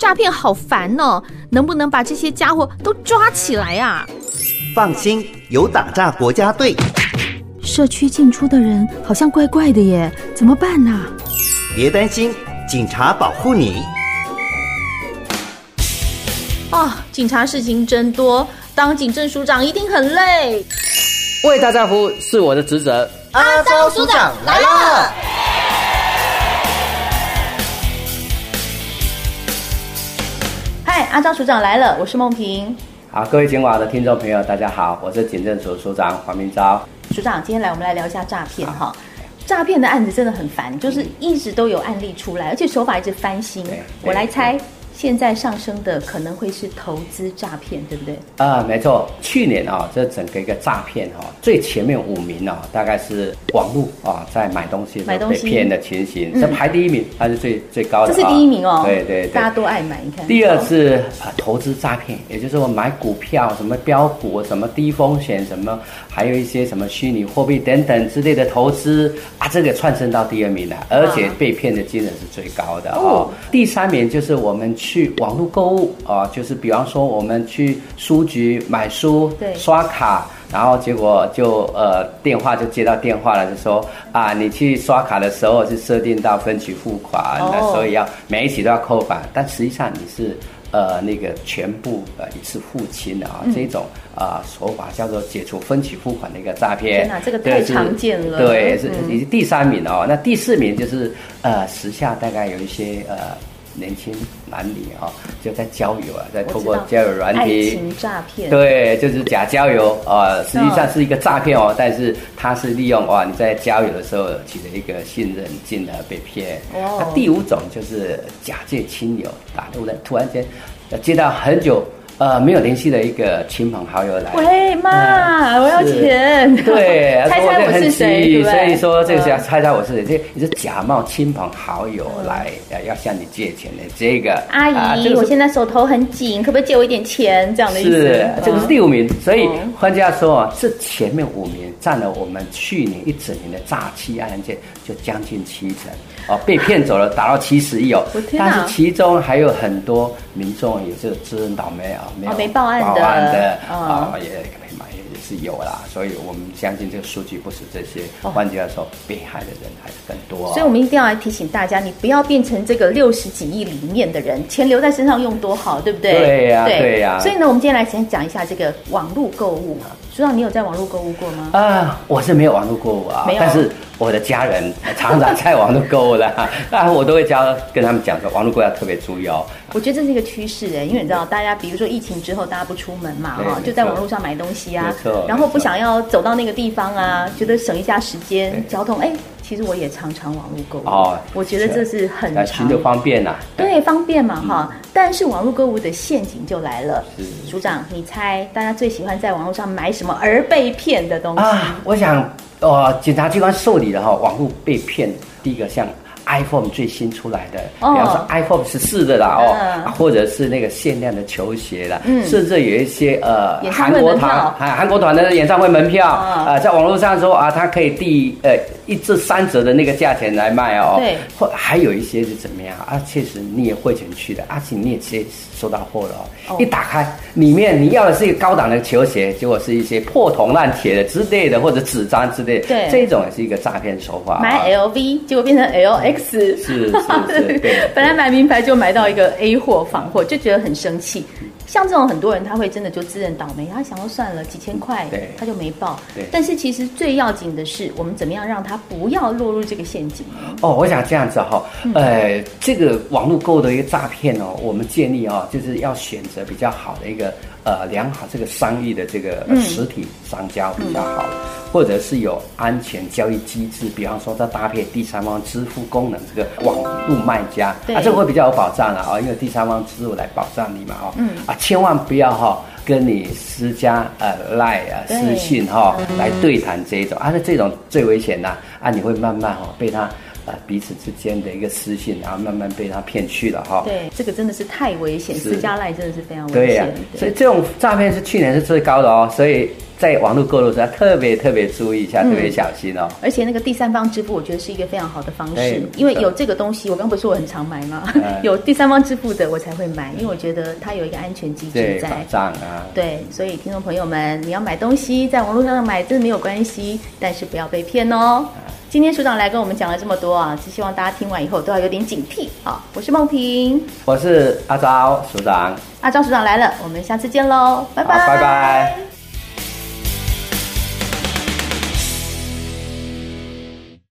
诈骗好烦哦，能不能把这些家伙都抓起来啊？放心，有打诈国家队。社区进出的人好像怪怪的耶，怎么办呢？别担心，警察保护你。哦，警察事情真多，当警政署长一定很累。为大家服务是我的职责。阿昭署长来了。嗨，阿张署长来了，我是梦萍。好，各位警网的听众朋友，大家好，我是警政署署长黄明昭。署长，今天来我们来聊一下诈骗哈。诈骗的案子真的很烦，就是一直都有案例出来，而且手法一直翻新。我来猜。现在上升的可能会是投资诈骗，对不对？啊，没错。去年啊，这整个一个诈骗哈，最前面五名啊，大概是网络啊，在买东西被骗的情形，这排第一名，它是最最高的。这是第一名哦。对对对，大家都爱买，你看。第二是啊，投资诈骗，也就是我买股票，什么标股，什么低风险，什么还有一些什么虚拟货币等等之类的投资啊，这个窜升到第二名了，而且被骗的金额是最高的哦。第三名就是我们去。去网络购物啊，就是比方说我们去书局买书，对，刷卡，然后结果就呃电话就接到电话了，就说啊，你去刷卡的时候是设定到分期付款，那所以要每一期都要扣款，但实际上你是呃那个全部呃一次付清的啊，这种啊手法叫做解除分期付款的一个诈骗。天哪，这个太常见了。对，是已经第三名哦，那第四名就是呃时下大概有一些呃。年轻男女啊、哦，就在交友啊，在通过交友软体，爱情诈骗，对，就是假交友啊、呃，实际上是一个诈骗哦，但是他是利用哇，你在交友的时候取得一个信任，进而被骗。哦，那第五种就是假借亲友打入的，突然间接到很久。呃，没有联系的一个亲朋好友来，喂妈，我要钱，对，猜猜我是谁？所以说这个是要猜猜我是谁？这你是假冒亲朋好友来要向你借钱的这个阿姨，我现在手头很紧，可不可以借我一点钱？这样的意思。是，这个是第五名，所以换句话说啊，这前面五名占了我们去年一整年的诈欺案件就将近七成。哦，被骗走了，达到七十亿哦。但是其中还有很多民众也是自认倒霉啊，没有报案的啊，也没买也是有啦。所以我们相信这个数据不是这些。换句话说，被害的人还是更多。所以我们一定要来提醒大家，你不要变成这个六十几亿里面的人，钱留在身上用多好，对不对？对呀，对呀。所以呢，我们今天来先讲一下这个网络购物。署长，你有在网络购物过吗？啊，我是没有网络购物啊，没有，但是。我的家人 常常在网络购物的，啊，我都会教跟他们讲说，网络购物要特别注意哦。我觉得这是一个趋势诶，因为你知道，大家比如说疫情之后，大家不出门嘛，哈，就在网络上买东西啊，然后不想要走到那个地方啊，觉得省一下时间，交通，哎，其实我也常常网络购物哦。我觉得这是很常的方便呐，对，方便嘛，哈。但是网络购物的陷阱就来了，署长，你猜大家最喜欢在网络上买什么而被骗的东西啊？我想。哦，检察机关受理的哈，网络被骗，第一个像 iPhone 最新出来的，比方说 iPhone 十四的啦哦，或者是那个限量的球鞋啦，甚至有一些呃韩国团，韩国团的演唱会门票啊，在网络上说啊，它可以第呃一至三折的那个价钱来卖哦，对，或还有一些是怎么样啊？确实你也汇钱去的，而且你也直接收到货了哦，一打开里面你要的是一个高档的球鞋，结果是一些破铜烂铁的之类的，或者纸张之类的，对，这种也是一个诈骗手法。买 LV 结果变成 LX。是是是，本来买名牌就买到一个 A 货仿货，就觉得很生气。像这种很多人，他会真的就自认倒霉，他想要算了几千块，他就没报。但是其实最要紧的是，我们怎么样让他不要落入这个陷阱？哦，我想这样子哈，呃，这个网络购物的一个诈骗哦，我们建议哦，就是要选择比较好的一个。呃，良好这个商誉的这个实体商家比较好，嗯、或者是有安全交易机制，比方说它搭配第三方支付功能，这个网络卖家。啊，这个会比较有保障了啊，因为第三方支付来保障你嘛，哦，嗯啊，千万不要哈、哦、跟你私家呃赖啊私信哈、哦、来对谈这一种，啊，那这种最危险呐，啊，你会慢慢哈、哦、被他。呃彼此之间的一个私信，然后慢慢被他骗去了哈。对，这个真的是太危险，私家赖真的是非常危险。对呀、啊，所以这种诈骗是去年是最高的哦，所以。在网络购物时，候特别特别注意一下，嗯、特别小心哦。而且那个第三方支付，我觉得是一个非常好的方式，因为有这个东西，我刚不是说我很常买吗？嗯、有第三方支付的我才会买，因为我觉得它有一个安全机制在。保障啊。对，所以听众朋友们，你要买东西在网络上买，真的没有关系，但是不要被骗哦。嗯、今天署长来跟我们讲了这么多啊，只希望大家听完以后都要有点警惕。啊，我是梦萍，我是阿昭署长，阿昭署长来了，我们下次见喽，拜拜，拜拜。